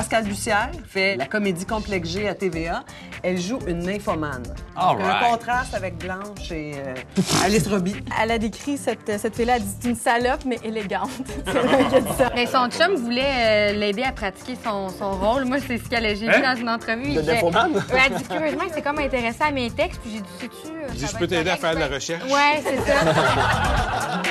Pascal Bussière fait la comédie Complexe G à TVA. Elle joue une nymphomane. All Donc, right. Un contraste avec Blanche et euh, Alice Robbie. Elle a décrit cette, cette fille-là, elle dit c'est une salope, mais élégante. c'est elle qui a dit ça. Mais son chum voulait euh, l'aider à pratiquer son, son rôle. Moi, c'est ce qu'elle a- j'ai vu dans une entrevue. De nymphomane? Ouais, elle dit curieusement que c'est comme intéressé à mes textes. Puis j'ai dit, sais-tu. euh, je peux t'aider à faire de la ben- recherche. Ouais, c'est ça.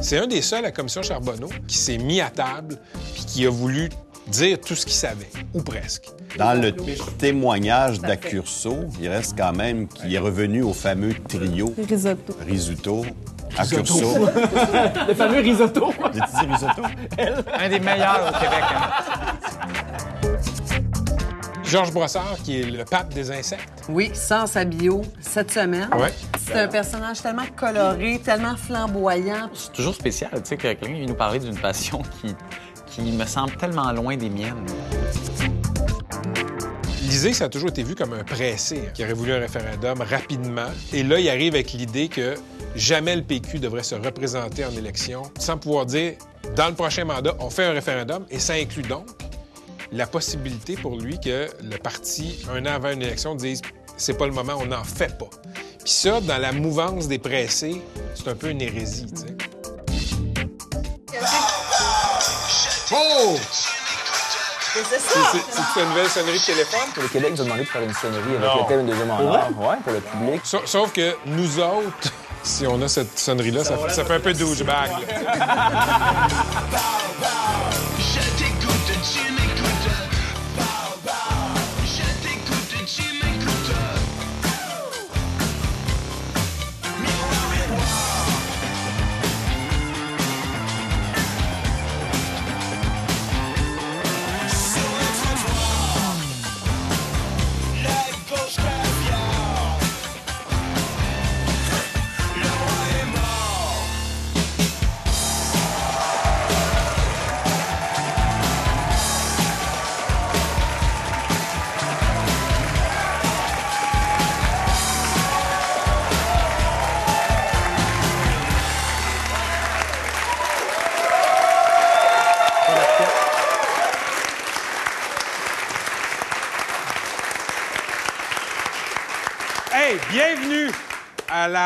C'est un des seuls à la commission Charbonneau qui s'est mis à table puis qui a voulu dire tout ce qu'il savait, ou presque. Dans le témoignage d'Accurso, il reste quand même qu'il est revenu au fameux trio Risotto. Risuto, Accurso. Le fameux risotto. J'ai dit risotto? Un des meilleurs au Québec. hein. Georges Brossard, qui est le pape des insectes. Oui, sans sa bio cette semaine. Ouais. C'est un personnage tellement coloré, tellement flamboyant. C'est toujours spécial, tu sais, que quelqu'un nous parler d'une passion qui, qui me semble tellement loin des miennes. Lisée, ça a toujours été vu comme un pressé hein, qui aurait voulu un référendum rapidement. Et là, il arrive avec l'idée que jamais le PQ devrait se représenter en élection sans pouvoir dire, dans le prochain mandat, on fait un référendum. Et ça inclut donc la possibilité pour lui que le parti, un an avant une élection, dise c'est pas le moment, on n'en fait pas. Puis ça, dans la mouvance des pressés, c'est un peu une hérésie, tu Oh! C'est C'est- ça! C'est une nouvelle sonnerie de téléphone? Le Québec nous a demandé de faire une sonnerie avec Non. le thème deuxième honneur. Ouais, pour le public. Sa- Sauf que nous autres, si on a cette sonnerie-là, ça, fait- ça fait un peu douchebag.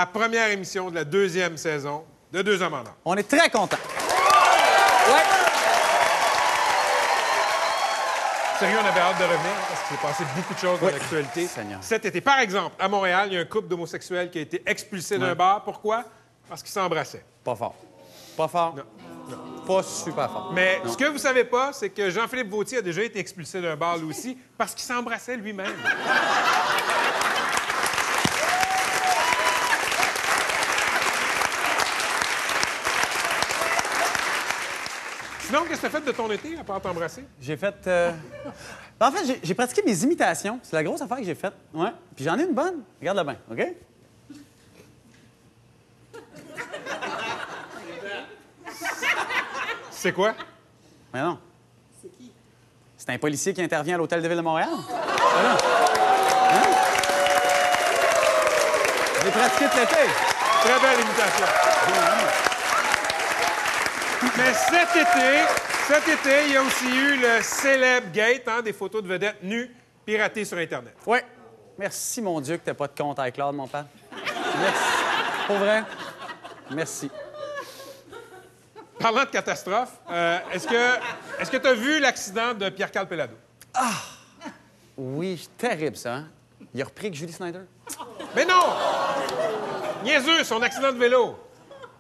la première émission de la deuxième saison de Deux Hommes en Or. On est très contents. Sérieux, on avait hâte de revenir parce qu'il s'est passé beaucoup de choses dans l'actualité. Cet été, par exemple, à Montréal, il y a un couple d'homosexuels qui a été expulsé d'un bar. Pourquoi? Parce qu'ils s'embrassaient. Pas fort. Pas fort. Non. Pas super fort. Mais ce que vous savez pas, c'est que Jean-Philippe Vautier a déjà été expulsé d'un bar lui aussi parce qu'il s'embrassait lui-même. Sinon, qu'est-ce que t'as fait de ton été à part t'embrasser? J'ai fait. euh, En fait, j'ai- pratiqué mes imitations. C'est la grosse affaire que j'ai faite. Ouais. Puis j'en ai une bonne. Regarde-la bien, OK? C'est quoi? Mais non. C'est qui? C'est un policier qui intervient à l'Hôtel de Ville de Montréal. Voilà. Hein? J'ai pratiqué tout l'été. Très belle imitation. Mais cet été, cet été, il y a aussi eu le célèbre gate, hein, des photos de vedettes nues piratées sur Internet. Oui. Merci, mon Dieu, que t'as pas de compte avec Claude, mon père. Merci. Pour vrai. Merci. Parlant de catastrophe, euh, est-ce que est-ce que tu as vu l'accident de Pierre-Carl Pelado? Oui, terrible, ça. Hein? Il a repris avec Julie Snyder. Mais non! Niaiseux, son accident de vélo.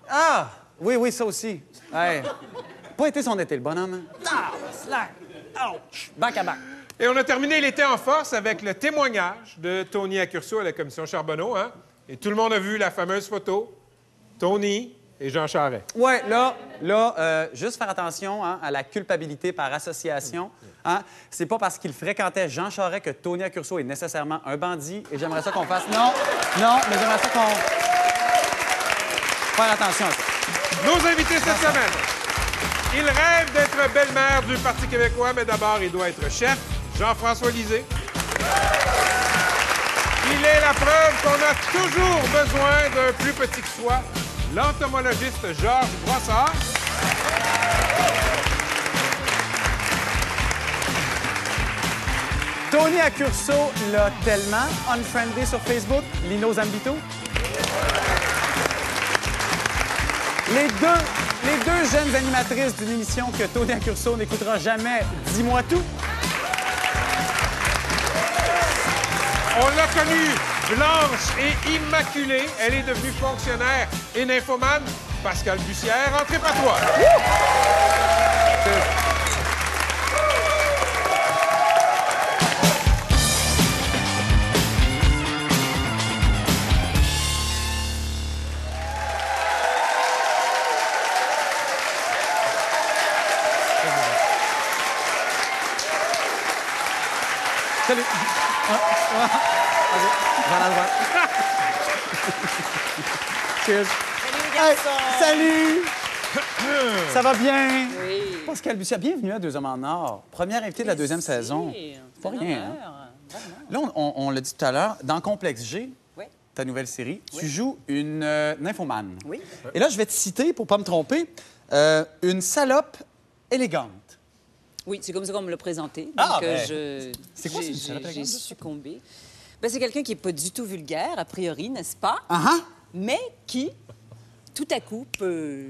Ah! Oui, oui, ça aussi. Pas été son été, le bonhomme. hein? Ah, slack! Ouch! Back à back. Et on a terminé l'été en force avec le témoignage de Tony Accurso à la commission Charbonneau. Hein? Et tout le monde a vu la fameuse photo. Tony et Jean Charest. Ouais, là, là, euh, juste faire attention hein, à la culpabilité par association. Hein? C'est pas parce qu'il fréquentait Jean Charest que Tony Accurso est nécessairement un bandit. Et j'aimerais ça qu'on fasse. Non, non, mais j'aimerais ça qu'on. Faire attention à ça. Nos invités cette semaine. Il rêve d'être belle-mère du Parti québécois, mais d'abord, il doit être chef. Jean-François Lisée. Il est la preuve qu'on a toujours besoin d'un plus petit que soi. L'entomologiste Georges Brossard. Tony Accurso l'a tellement unfriendly sur Facebook, Lino Zambito. Les deux, les deux jeunes animatrices d'une émission que Tony Accurso n'écoutera jamais, Dis-moi tout. On l'a connue blanche et immaculée. Elle est devenue fonctionnaire et nymphomane. Pascal Bussière, entrez pas toi. Salut. Vas-y, vers la droite. Cheers. Hey, salut! Ça va bien? Oui. Pascal Bussière, bienvenue à Deux Hommes en Or. Première invitée de la deuxième saison. Pas rien, hein? Là, on, on- on l'a dit tout à l'heure, dans Complexe G, Oui. ta nouvelle série, tu joues une euh, nymphomane. Oui. Et là, je vais te citer, pour pas me tromper, euh, une salope élégante. Oui, c'est comme ça qu'on me l'a présenté. Donc, Ah, euh, ben, je, c'est quoi, j'ai- j'ai- J'ai succombé. Ben, c'est quelqu'un qui n'est pas du tout vulgaire, a priori, n'est-ce pas? Ah ah! Mais qui, tout à coup, peut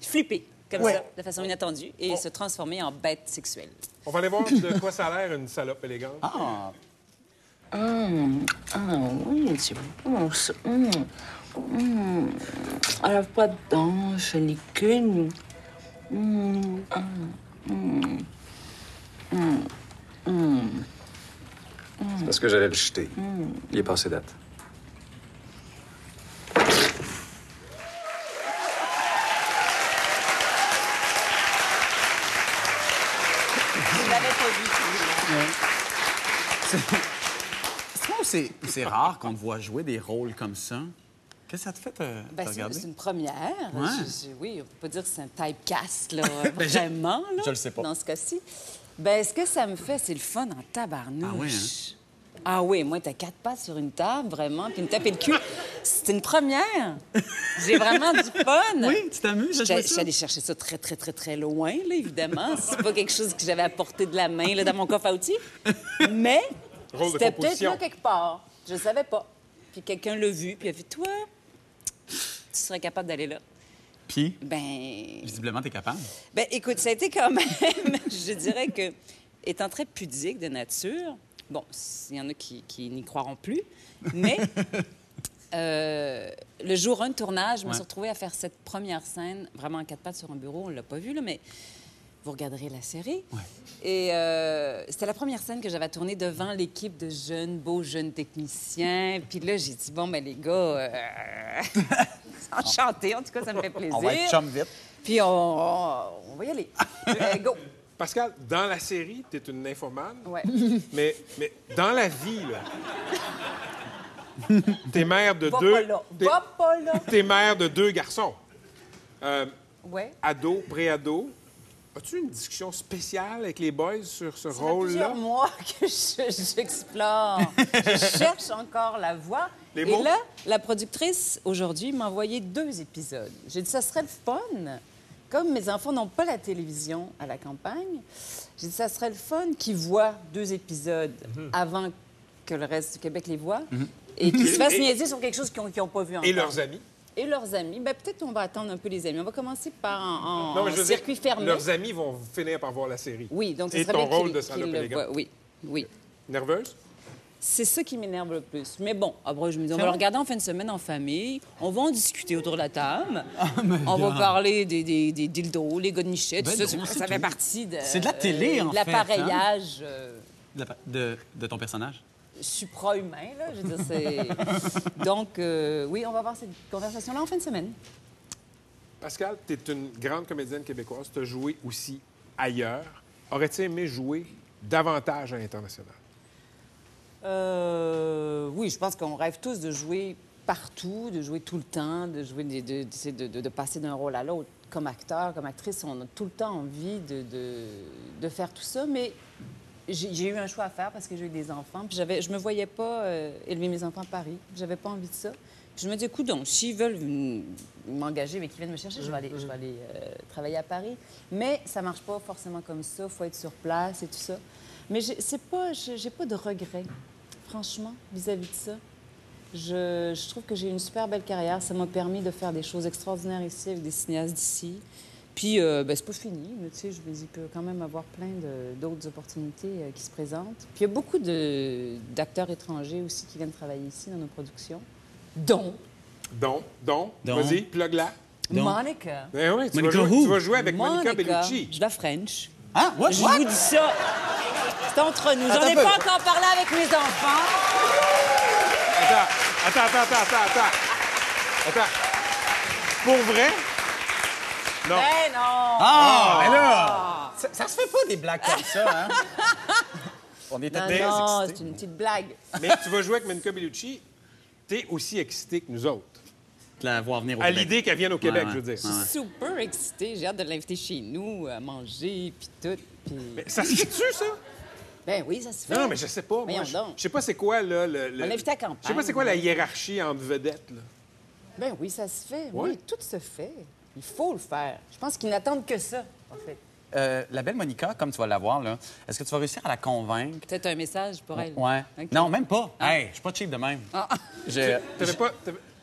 flipper comme Ouais. ça, de façon inattendue, et se transformer en bête sexuelle. On va aller voir de quoi ça a l'air une salope élégante. Ah! Ah oui, c'est bon ça. Hum, hum. Elle n'a pas de dents, je n'ai qu'une. C'est parce que j'allais le jeter. Il est passé date. C'est rare qu'on voit jouer des rôles comme ça? Qu'est-ce que ça te fait euh, Ben, c'est regarder? c'est une première. Ouais. Je- je- oui, on peut pas dire que c'est un typecast, là, Ben, je- vraiment, là, je le sais pas. dans ce cas-ci. Ben, ce que ça me fait, c'est le fun en tabarnouche. Ah oui, hein? Ah oui, moi, t'as quatre pattes sur une table, vraiment, puis me taper le cul. C'est une première. J'ai vraiment du fun. Oui, tu t'amuses Je ça? suis allée chercher ça très, très, très, très loin, là, évidemment. C'est pas quelque chose que j'avais à portée de la main, là, dans mon coffre à outils. Mais c'était peut-être là quelque part. Je savais pas. Puis quelqu'un l'a vu, puis il a fait Toi, tu serais capable d'aller là. Puis, Ben, visiblement, t'es capable. ben, écoute, ça a été quand même, je dirais que, étant très pudique de nature, bon, il y en a qui, qui n'y croiront plus, mais euh, le jour 1 de tournage, je me suis retrouvée à faire cette première scène, vraiment en quatre pattes sur un bureau, on l'a pas vu, là, mais vous regarderez la série. Et euh, c'était la première scène que j'avais tournée devant l'équipe de jeunes, beaux jeunes techniciens. Puis là, j'ai dit, bon, ben les gars, euh... enchanté, en tout cas, ça me fait plaisir. On va être chum vite. Puis on, on- on va y aller. Euh, go! Pascal, dans la série, tu es une nymphomane. Ouais. Mais, mais dans la vie, là. T'es mère de Va deux. pas là. t'es- Va pas là. T'es mère de deux garçons. Euh, Ouais. ado, pré-ado. As-tu une discussion spéciale avec les boys sur ce Ça fait rôle-là? mois que je- j'explore. Je, cherche encore la voix. Les Et mots? là, la productrice, aujourd'hui, m'a envoyé deux épisodes. J'ai dit, ça serait le fun. Comme mes enfants n'ont pas la télévision à la campagne, j'ai dit, ça serait le fun qu'ils voient deux épisodes Mhm. avant que le reste du Québec les voit et qu'ils se fassent Et- niaiser sur quelque chose qu'ils n'ont pas vu encore. Et leurs amis? Et leurs amis. Ben, peut-être qu'on va attendre un peu les amis. On va commencer par en, en- Non, mais en dire, circuit fermé. Leurs amis vont finir par voir la série. Oui, donc ce Et serait ton bien rôle de voient. Oui, oui. Nerveuse? C'est ça qui m'énerve le plus. Mais bon, après, je me dis, on va le regarder en fin de semaine en famille. On va en discuter autour de la table. Ah, on va parler des, des, des dildos, les godemichets, tout Ben ça. non, ça c'est ça fait tout. partie de... C'est de la télé, en de fait, hein? l'appareillage euh, de- de ton personnage? Supra-humain, là. Je veux dire, c'est... Donc, euh, oui, on va avoir cette conversation-là en fin de semaine. Pascal, tu es une grande comédienne québécoise. Tu as joué aussi ailleurs. Aurais-tu aimé jouer davantage à l'international? Euh, oui, je pense qu'on rêve tous de jouer partout, de jouer tout le temps, de jouer, de, de- de- de- de passer d'un rôle à l'autre. Comme acteur, comme actrice, on a tout le temps envie de, de- de faire tout ça, mais j'ai eu un choix à faire parce que j'ai eu des enfants. Puis j'avais, je me voyais pas euh, élever mes enfants à Paris. J'avais pas envie de ça. Je me dis, écoute donc, s'ils veulent m'engager, mais qu'ils viennent me chercher, je vais aller, je vais aller euh, travailler à Paris. Mais ça marche pas forcément comme ça. faut être sur place et tout ça. Mais c'est pas, j'ai pas de regrets, franchement, vis-à-vis de ça. Je, je trouve que j'ai une super belle carrière. Ça m'a permis de faire des choses extraordinaires ici avec des cinéastes d'ici. Puis, euh, ben, c'est pas fini. mais Tu sais, je il peut quand même avoir plein d'autres opportunités euh, qui se présentent. Puis, il y a beaucoup d'acteurs étrangers aussi qui viennent travailler ici dans nos productions, dont Donc, donc, Donc. vas-y, plug-la. Monica. Ben oui, tu, vas Monica jouer, who? tu vas jouer avec Monica, Bellucci. Je la French. Ah, what? Je what? vous dis ça. C'est entre nous. J'en ai pas encore parlé avec mes enfants. Attends, attends, attends, attends, attends, attends. Attends. Pour vrai? Non. Ben non. Ah, mais là, ça, ça se fait pas des blagues comme ça, hein? On était Non, très non, c'est une petite blague. Mais tu vas jouer avec Monica Bellucci. T'es aussi excité que nous autres. De la voir venir au À Québec. l'idée qu'elle vienne au Québec, Ouais, je veux dire. Je suis super excitée. J'ai hâte de l'inviter chez nous, à manger, puis tout. Mais ça se fait-tu, ça? Ben oui, ça se fait. Non, mais je sais pas. Moi, je, donc. je sais pas c'est quoi, là, le... le- On l'invite à campagne. Je sais pas c'est quoi la hiérarchie entre vedettes, là. Ben oui, ça se fait. Ouais. Oui, tout se fait. Il faut le faire. Je pense qu'ils n'attendent que ça, en fait. Euh, la belle Monica, comme tu vas la voir, là, est-ce que tu vas réussir à la convaincre? Peut-être un message pour elle. Ouais. Non, même pas. Hey, je suis pas cheap de même. Ah. Je- T'avais pas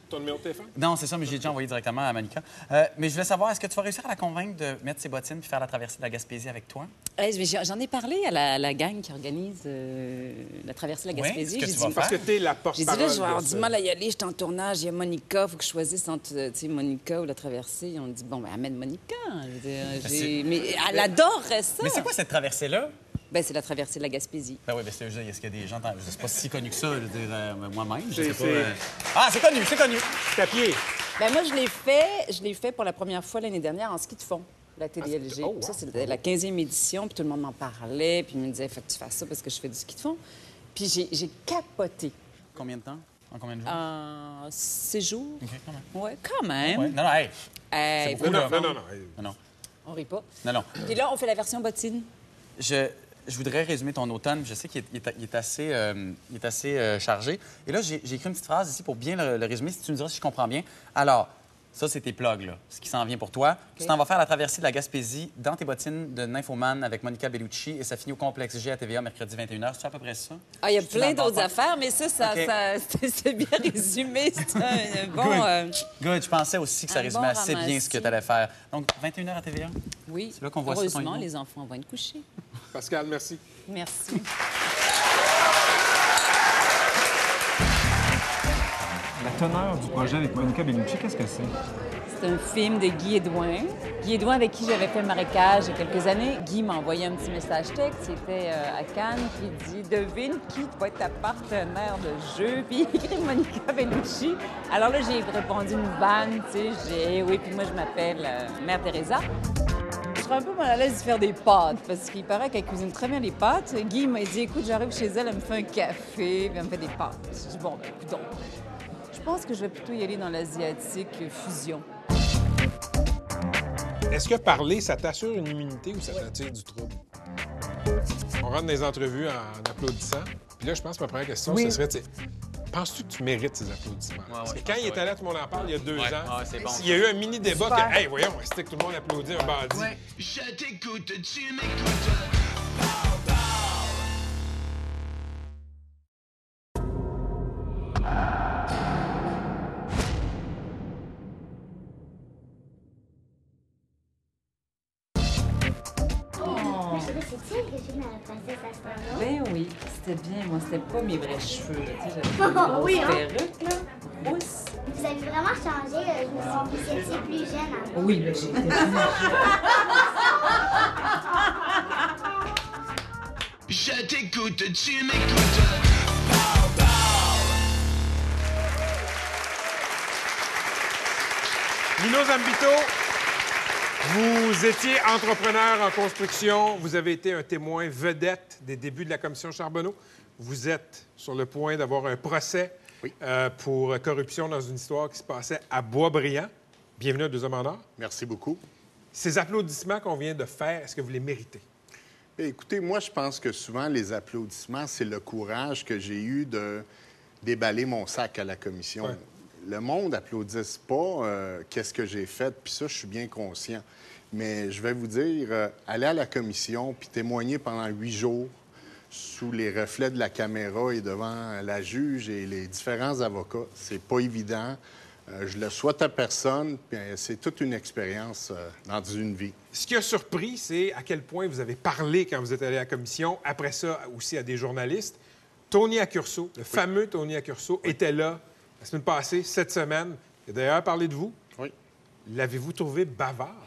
ton numéro de téléphone? Non, c'est ça, mais j'ai déjà envoyé directement à Monica. Euh, mais je voulais savoir, est-ce que tu vas réussir à la convaincre de mettre ses bottines puis faire la traversée de la Gaspésie avec toi? J'ai- J'en ai parlé à la, la gang qui organise euh, la traversée de la Oui, Gaspésie. ce que J'ai tu dit- vas Parce que t'es la J'ai dit porte-parole là, je vais avoir du mal à y aller, je suis en tournage, il y a Monica, il faut que je choisisse entre euh, tu sais, Monica ou la traversée. Ils ont dit, bon, ben amène Monica. Je veux dire, c'est- Mais elle adorerait ça. Mais c'est quoi cette traversée-là? Ben, c'est la traversée de la Gaspésie. Ben oui, ben c'est est-ce qu'il y a des gens... dans- C'est pas si connu que ça, je veux dire, euh, moi-même. Je sais pas. euh. Ah, c'est connu, c'est connu. C'est à pied. Ben, moi, je l'ai fait, je l'ai fait pour la première fois l'année dernière en ski de fond, la TDLG. c'est- oh, wow. Ça, c'était la 15e édition, puis tout le monde m'en parlait, puis il me disait, faut que tu fasses ça parce que je fais du ski de fond. Puis j'ai- j'ai capoté. Combien de temps? En combien de jours? En six jours. OK, quand même. Ouais, quand même. Ouais. Non, non, hey. Hey, beaucoup, Non, là. non, non, non. Non, non. on rit pas. Non, non. Puis là, on fait la version bottine. Je, je voudrais résumer ton automne. Je sais qu'il est, est- il est assez, euh, assez euh, chargé. Et là, j'ai j'ai écrit une petite phrase ici pour bien le, le résumer, si tu me diras si je comprends bien. Alors, ça, c'est tes plugs, là, ce qui s'en vient pour toi. Tu t'en vas faire la traversée de la Gaspésie dans tes bottines de Nymphoman avec Monica Bellucci et ça finit au complexe G à TVA mercredi 21h. C'est à peu près ça? Ah, il y a plein d'autres affaires, mais ça, ça, c'est bien résumé. C'est un bon. Good. euh, Good. Je pensais aussi que ça Un résumait bon assez bien ce que tu allais faire. Donc, 21h à TVA? oui. C'est là qu'on voit Heureusement, les enfants vont être couchés. Pascal, merci. Merci. La teneur du projet avec Monica Bellucci, qu'est-ce que c'est? C'est un film de Guy Edouin. Guy Edouin, avec qui j'avais fait marécage il y a quelques années. Guy m'a envoyé un petit message texte. Il était euh, à Cannes. Puis il dit Devine qui va être ta partenaire de jeu? Puis il écrit Monica Bellucci. Alors là, j'ai répondu une vanne. Tu sais, j'ai Oui, puis moi, je m'appelle euh, Mère Teresa. Je serais un peu mal à l'aise de faire des pâtes parce qu'il paraît qu'elle cuisine très bien les pâtes. Guy m'a dit Écoute, j'arrive chez elle, elle me fait un café, puis elle me fait des pâtes. Je dis Bon, ben, écoute donc. Je pense que je vais plutôt y aller dans l'asiatique fusion. Est-ce que parler, ça t'assure une immunité ou ça t'attire du trouble? On rentre dans les entrevues en, applaudissant. Puis là, je pense que ma première question, Oui. ce serait, tu sais, penses-tu que tu mérites ces applaudissements? Parce que ouais, quand il est allé à Tout le monde en parle, il y a deux Ouais, ans, bon, il y a eu un mini débat que, hey, voyons, c'était que tout le monde applaudit un bandit. Je t'écoute, tu m'écoutes. J'ai dans la princesse à ce temps-là? Ben oui, c'était bien. Moi, c'était pas mes vrais cheveux. là. Tu sais, j'avais une grosse oui, hein? perruque, là. Rousse. Vous avez vraiment changé. euh, Je me suis dit que vous étiez plus jeune avant. Oui, ben j'étais plus Je t'écoute, tu m'écoutes. Lino Zambito, vous étiez entrepreneur en construction. Vous avez été un témoin vedette des débuts de la commission Charbonneau. Vous êtes sur le point d'avoir un procès euh, pour corruption dans une histoire qui se passait à Boisbriand. Bienvenue à Deux Hommes en Or. Merci beaucoup. Ces applaudissements qu'on vient de faire, est-ce que vous les méritez? Eh, Écoutez, moi, je pense que souvent, les applaudissements, c'est le courage que j'ai eu de déballer mon sac à la commission. Ouais. Le monde n'applaudisse pas euh, qu'est-ce que j'ai fait, puis ça, je suis bien conscient. Mais je vais vous dire, euh, aller à la commission puis témoigner pendant huit jours sous les reflets de la caméra et devant la juge et les différents avocats. C'est pas évident. Euh, je le souhaite à personne. puis, euh, C'est toute une expérience dans une vie. Ce qui a surpris, c'est à quel point vous avez parlé quand vous êtes allé à la commission, après ça aussi à des journalistes. Tony Accurso, le fameux Tony Accurso, était là la semaine passée, cette semaine. Il a d'ailleurs parlé de vous. Oui. L'avez-vous trouvé bavard?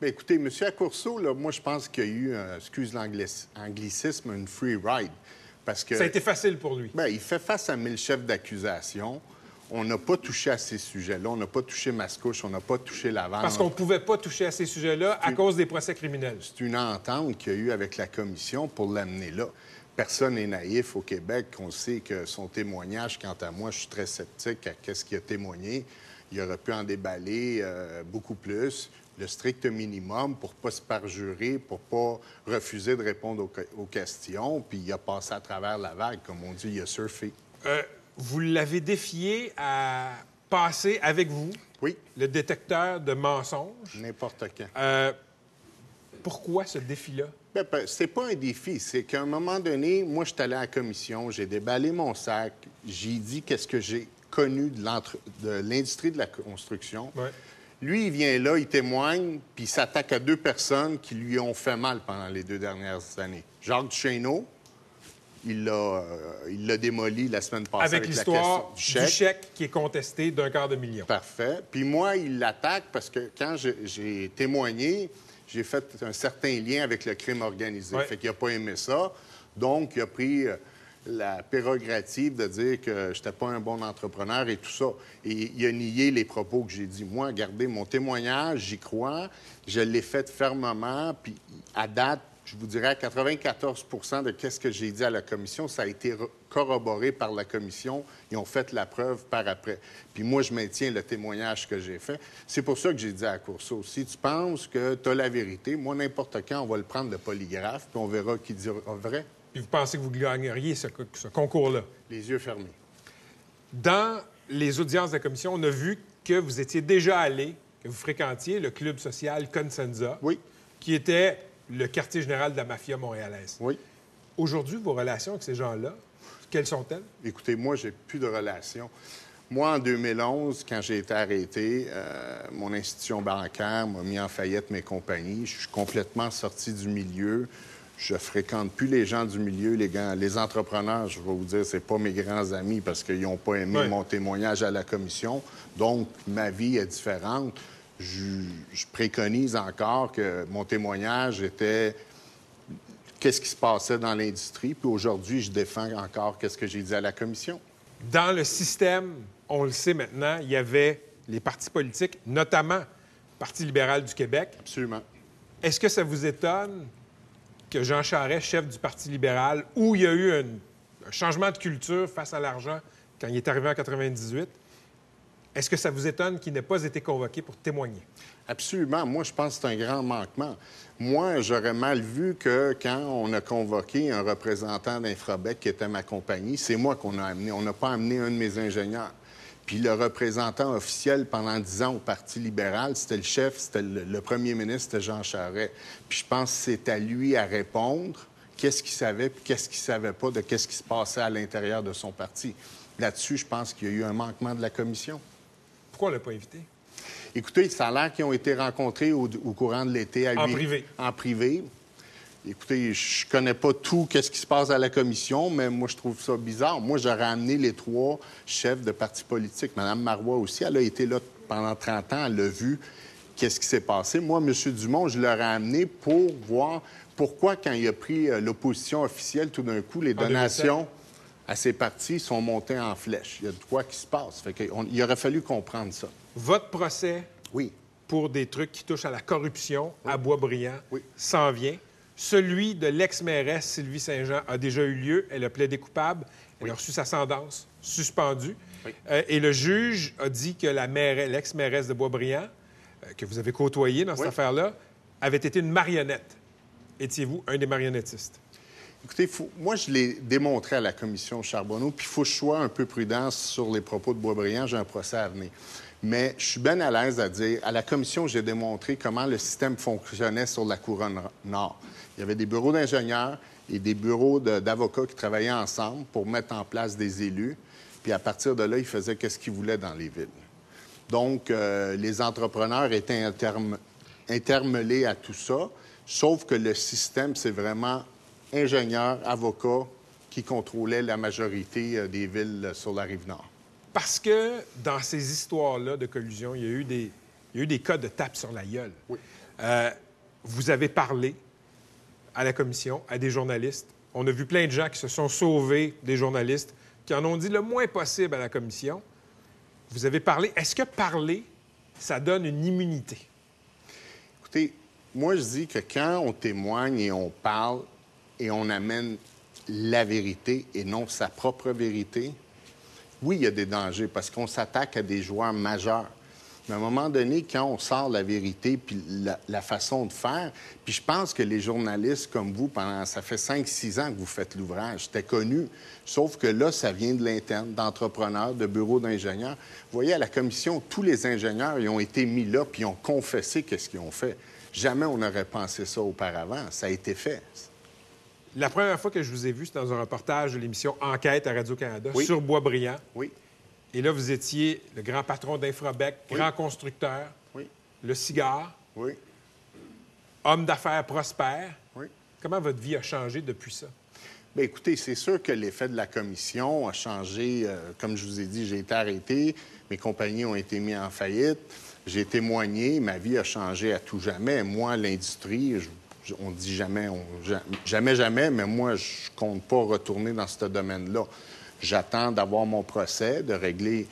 Bien, écoutez, M. Accourceau, là, moi, je pense qu'il y a eu, euh, excuse l'anglicisme, une free ride. Parce que, Ça a été facile pour lui. Bien, il fait face à mille chefs d'accusation. On n'a pas touché à ces sujets-là. On n'a pas touché Mascouche, on n'a pas touché Laval. Parce qu'on ne pouvait pas toucher à ces sujets-là à cause des procès criminels. C'est une entente qu'il y a eu avec la commission pour l'amener là. Personne n'est naïf au Québec. On sait que son témoignage, quant à moi, je suis très sceptique à qu'est-ce qu'il a témoigné. Il aurait pu en déballer euh, beaucoup plus. Le strict minimum pour pas se parjurer, pour pas refuser de répondre aux questions. Puis il a passé à travers la vague, comme on dit, il a surfé. Euh, vous l'avez défié à passer avec vous oui. le détecteur de mensonges. N'importe quand. Euh, pourquoi ce défi-là? Ben, ben, c'est pas un défi. C'est qu'à un moment donné, moi, je suis allé à la commission, j'ai déballé mon sac, j'ai dit qu'est-ce que j'ai connu de l'industrie de la construction. Lui, il vient là, il témoigne, puis il s'attaque à deux personnes qui lui ont fait mal pendant les deux dernières années. Jacques Duchesneau, il l'a euh, il l'a démoli la semaine passée Avec avec, la l'histoire du chèque qui est contesté d'un quart de million. Parfait. Puis moi, il l'attaque parce que quand je- j'ai témoigné, j'ai fait un certain lien avec le crime organisé. Ouais. Fait qu'il n'a pas aimé ça. Donc, il a pris euh, la prérogative de dire que je n'étais pas un bon entrepreneur et tout ça. Et il a nié les propos que j'ai dit. Moi, regardez, mon témoignage, j'y crois. Je l'ai fait fermement. Puis, à date, je vous dirais à 94% de ce que j'ai dit à la commission, ça a été corroboré par la commission. Ils ont fait la preuve par après. Puis moi, je maintiens le témoignage que j'ai fait. C'est pour ça que j'ai dit à Courceau, si tu penses que tu as la vérité, moi, n'importe quand, on va le prendre de polygraphe, puis on verra qui dira vrai. Puis vous pensez que vous gagneriez ce, ce concours-là? Les yeux fermés. Dans les audiences de la commission, on a vu que vous étiez déjà allé, que vous fréquentiez le club social Consenza, qui était le quartier général de la mafia montréalaise. Oui. Aujourd'hui, vos relations avec ces gens-là, quelles sont-elles? Écoutez, moi, j'ai plus de relations. Moi, en 2011, quand j'ai été arrêté, euh, mon institution bancaire m'a mis en faillite mes compagnies. Je suis complètement sorti du milieu. Je fréquente plus les gens du milieu, les, gars- les entrepreneurs. Je vais vous dire, c'est pas mes grands amis parce qu'ils n'ont pas aimé mon témoignage à la commission. Donc, ma vie est différente. Je, je préconise encore que mon témoignage était qu'est-ce qui se passait dans l'industrie. Puis aujourd'hui, je défends encore qu'est-ce que j'ai dit à la commission. Dans le système, on le sait maintenant, il y avait les partis politiques, notamment le Parti libéral du Québec. Absolument. Est-ce que ça vous étonne que Jean Charest, chef du Parti libéral, où il y a eu un, un changement de culture face à l'argent quand il est arrivé en 98, est-ce que ça vous étonne qu'il n'ait pas été convoqué pour témoigner? Absolument. Moi, je pense que c'est un grand manquement. Moi, j'aurais mal vu que quand on a convoqué un représentant d'Infrabec qui était ma compagnie, c'est moi qu'on a amené. On n'a pas amené un de mes ingénieurs. Puis le représentant officiel pendant dix ans au Parti libéral, c'était le chef, c'était le, premier ministre, c'était Jean Charest. Puis je pense que c'est à lui à répondre qu'est-ce qu'il savait puis qu'est-ce qu'il savait pas de qu'est-ce qui se passait à l'intérieur de son parti. Là-dessus, je pense qu'il y a eu un manquement de la commission. Pourquoi on ne l'a pas invité? Écoutez, ça a l'air qu'ils ont été rencontrés au, au courant de l'été à En privé. En privé. Écoutez, je connais pas tout qu'est-ce qui se passe à la commission, mais moi, je trouve ça bizarre. Moi, j'aurais amené les trois chefs de partis politiques. Madame Marois aussi, elle a été là pendant 30 ans, elle a vu qu'est-ce qui s'est passé. Moi, M. Dumont, je l'aurais amené pour voir pourquoi, quand il a pris euh, l'opposition officielle, tout d'un coup, les En 2007. À ces partis sont montées en flèche. Il y a de quoi qui se passe. Fait que on- il aurait fallu comprendre ça. Votre procès oui. pour des trucs qui touchent à la corruption à Boisbriand s'en vient. Celui de l'ex-mairesse Sylvie Saint-Jean a déjà eu lieu. Elle a plaidé coupable. Elle a reçu sa sentence suspendue. Euh, et le juge a dit que la l'ex-mairesse de Boisbriand, euh, que vous avez côtoyée dans cette affaire-là, avait été une marionnette. Étiez-vous un des marionnettistes? Écoutez, moi, je l'ai démontré à la commission Charbonneau, puis il faut que je sois un peu prudent sur les propos de Boisbriand. J'ai un procès à venir. Mais je suis bien à l'aise à dire, à la commission, j'ai démontré comment le système fonctionnait sur la couronne nord. Il y avait des bureaux d'ingénieurs et des bureaux d'avocats qui travaillaient ensemble pour mettre en place des élus. Puis à partir de là, ils faisaient ce qu'ils voulaient dans les villes. Donc, euh, les entrepreneurs étaient interm- intermêlés à tout ça, sauf que le système, c'est vraiment ingénieurs, avocats qui contrôlaient la majorité euh, des villes euh, sur la rive nord. Parce que dans ces histoires-là de collusion, il y a eu des, il y a eu des cas de tape sur la gueule. Euh, vous avez parlé à la commission, à des journalistes. On a vu plein de gens qui se sont sauvés des journalistes, qui en ont dit le moins possible à la commission. Vous avez parlé. Est-ce que parler, ça donne une immunité? Écoutez, moi, je dis que quand on témoigne et on parle et on amène la vérité et non sa propre vérité, oui, il y a des dangers parce qu'on s'attaque à des joueurs majeurs. Mais à un moment donné, quand on sort la vérité puis la, façon de faire, puis je pense que les journalistes comme vous, ça fait 5-6 ans que vous faites l'ouvrage, c'était connu. Sauf que là, ça vient de l'interne, d'entrepreneurs, de bureaux d'ingénieurs. Vous voyez, à la commission, tous les ingénieurs, ils ont été mis là puis ils ont confessé qu'est-ce qu'ils ont fait. Jamais on n'aurait pensé ça auparavant. Ça a été fait. La première fois que je vous ai vu, c'était dans un reportage de l'émission Enquête à Radio-Canada Oui. sur Boisbriand. Oui. Et là, vous étiez le grand patron d'Infrabec, grand constructeur, Oui. le cigare, Oui. homme d'affaires prospère. Oui. Comment votre vie a changé depuis ça? Bien, écoutez, c'est sûr que l'effet de la commission a changé. euh, comme je vous ai dit, j'ai été arrêté, mes compagnies ont été mises en faillite, j'ai témoigné, ma vie a changé à tout jamais. Moi, l'industrie, je- je- on dit jamais, on- ja- jamais, jamais, mais moi, je compte pas retourner dans ce domaine-là. J'attends d'avoir mon procès, de régler,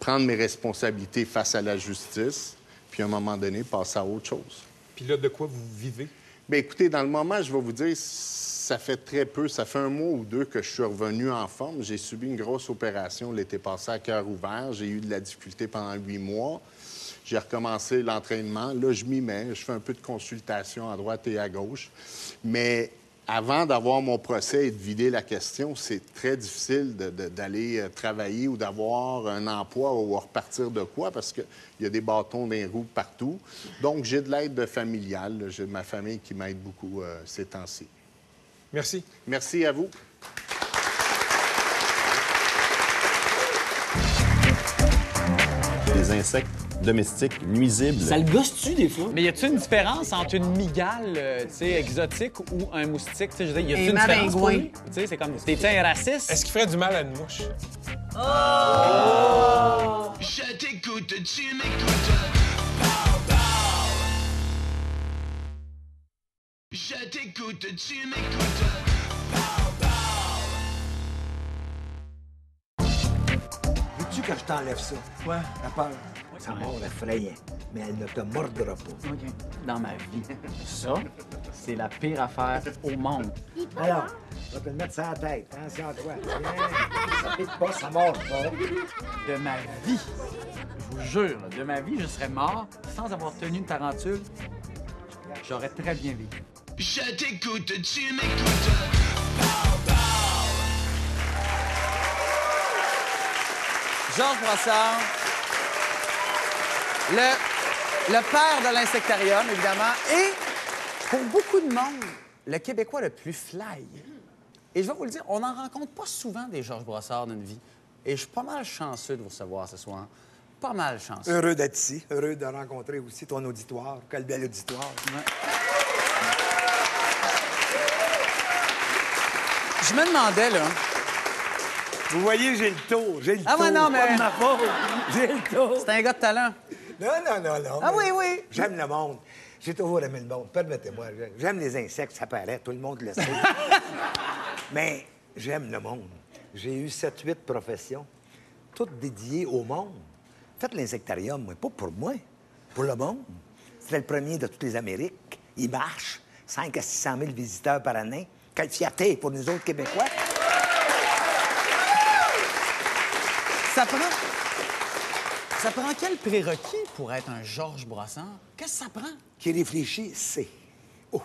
prendre mes responsabilités face à la justice, puis à un moment donné, passer à autre chose. Puis là, de quoi vous vivez? Bien, écoutez, dans le moment, je vais vous dire, ça fait très peu. Ça fait un mois ou deux que je suis revenu en forme. J'ai subi une grosse opération l'été passé à cœur ouvert. J'ai eu de la difficulté pendant huit mois. J'ai recommencé l'entraînement. Là, je m'y mets. Je fais un peu de consultation à droite et à gauche. Mais avant d'avoir mon procès et de vider la question, c'est très difficile de- de- d'aller euh, travailler ou d'avoir un emploi ou à repartir de quoi parce qu'il y a des bâtons les roues partout. Donc, j'ai de l'aide de familiale. J'ai ma famille qui m'aide beaucoup euh, ces temps-ci. Merci. Merci à vous. Des insectes domestiques nuisibles. Ça le gosse-tu des fois? Mais y a-t-il une différence entre une migale, euh, tu sais, exotique ou un moustique? Tu sais, je veux dire, y a-t-il une différence pour lui? Tu sais, c'est comme, t'es un raciste? Est-ce qu'il ferait du mal à une mouche? Je t'écoute, tu m'écoutes. Je t'écoute, tu m'écoutes. Veux-tu que je t'enlève ça? Quoi? La peur. Ça mord effrayant, mais elle ne te mordra pas. OK. Dans ma vie. Ça, c'est la pire affaire au monde. Alors, je vais te le mettre sur la tête. Attention à toi. Viens. Ça pique pas, ça mord pas. De ma vie, je vous jure, de ma vie, je serais mort sans avoir tenu une tarentule. J'aurais très bien vécu. Je t'écoute, tu m'écoutes. Georges Brassard, le, le père de l'insectarium, évidemment, et pour beaucoup de monde, le Québécois le plus fly. Et je vais vous le dire, on n'en rencontre pas souvent des Georges Brassard dans une vie. Et je suis pas mal chanceux de vous recevoir ce soir. Pas mal chanceux. Heureux d'être ici. Heureux de rencontrer aussi ton auditoire. Quel bel auditoire. Je me demandais, là. Vous voyez, j'ai le tour. J'ai le Ah tour. ouais, non, mais-. J'ai le tour. C'est un gars de talent. Non, non, non, non. Ah mais oui, oui. J'aime le monde. J'ai toujours aimé le monde. Permettez-moi. J'aime les insectes, ça paraît. Tout le monde le sait. mais j'aime le monde. J'ai eu 7-8 professions, toutes dédiées au monde. Faites l'insectarium, moi, pas pour moi, pour le monde. C'était le premier de toutes les Amériques. Il marche. 5 à 600 000 visiteurs par année. Quelle fierté pour nous autres Québécois. Ça prend. Ça prend quel prérequis pour être un Georges Brassard? Qu'est-ce que ça prend? Qui réfléchit, c'est. Oh.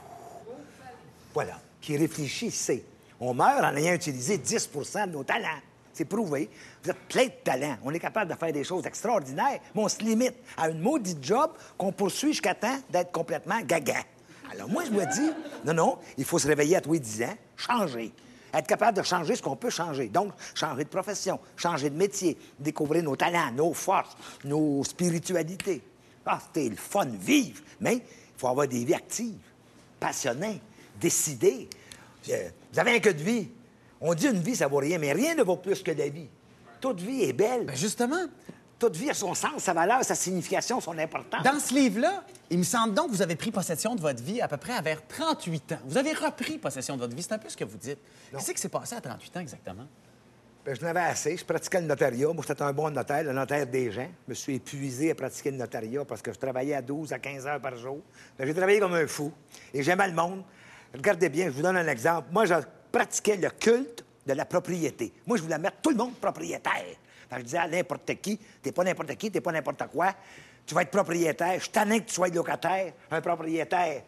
Voilà. qui réfléchit sait. On meurt en ayant utilisé 10% de nos talents. C'est prouvé. Vous êtes plein de talents. On est capable de faire des choses extraordinaires, mais on se limite à une maudite job qu'on poursuit jusqu'à temps d'être complètement gaga. Alors moi, je me dis, non, non, il faut se réveiller à tous les 10 ans, changer. Être capable de changer ce qu'on peut changer. Donc, changer de profession, changer de métier, découvrir nos talents, nos forces, nos spiritualités. Ah, c'était le fun, vivre. Mais il faut avoir des vies actives, passionnées, décidées. Euh, Vous avez un que de vie. On dit une vie, ça vaut rien, mais rien ne vaut plus que la vie. Toute vie est belle. justement. Toute vie a son sens, sa valeur, sa signification, son importance. Dans ce livre-là, il me semble donc que vous avez pris possession de votre vie à peu près à vers 38 ans. Vous avez repris possession de votre vie. C'est un peu ce que vous dites. Qu'est-ce qui s'est passé à 38 ans exactement? Ben, je n'avais assez. Je pratiquais le notariat. Moi, j'étais un bon notaire, le notaire des gens. Je me suis épuisé à pratiquer le notariat parce que je travaillais à 12 à 15 heures par jour. Ben, j'ai travaillé comme un fou et j'aimais le monde. Regardez bien, je vous donne un exemple. Moi, je pratiquais le culte de la propriété. Moi, je voulais mettre tout le monde propriétaire. Je disais à n'importe qui, t'es pas n'importe qui, t'es pas n'importe quoi, tu vas être propriétaire. Je suis tanné que tu sois locataire. Un propriétaire,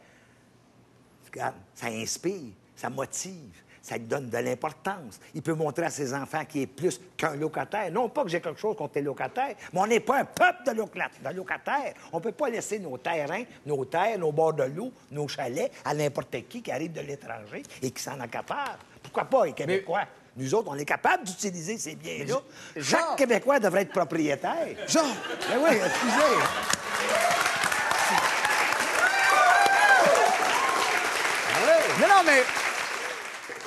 ça inspire, ça motive, ça lui donne de l'importance. Il peut montrer à ses enfants qu'il est plus qu'un locataire. Non pas que j'ai quelque chose contre les locataires, mais on n'est pas un peuple de locataires. On ne peut pas laisser nos terrains, nos terres, nos bords de l'eau, nos chalets à n'importe qui qui arrive de l'étranger et qui s'en accapare. Pourquoi pas les Québécois? Nous autres, on est capable d'utiliser ces biens-là. Chaque Québécois devrait être propriétaire. Jean! Ben oui, excusez. Non, non, mais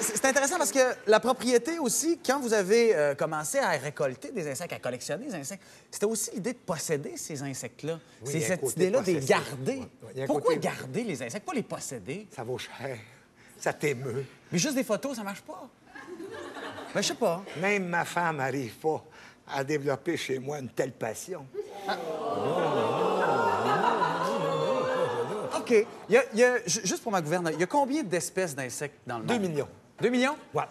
c'est intéressant parce que la propriété aussi, quand vous avez euh, commencé à récolter des insectes, à collectionner des insectes, c'était aussi l'idée de posséder ces insectes-là. Oui, c'est cette idée-là de les garder. Ouais, Pourquoi côté- garder les insectes, pas les posséder? Ça vaut cher. Ça t'émeut. Mais juste des photos, ça marche pas. Ben, je sais pas. Même ma femme n'arrive pas à développer chez moi une telle passion. OK. Il y a- il y a- ju- juste pour ma gouverne, il y a combien d'espèces d'insectes dans le monde? Deux millions. Deux millions? Ouais.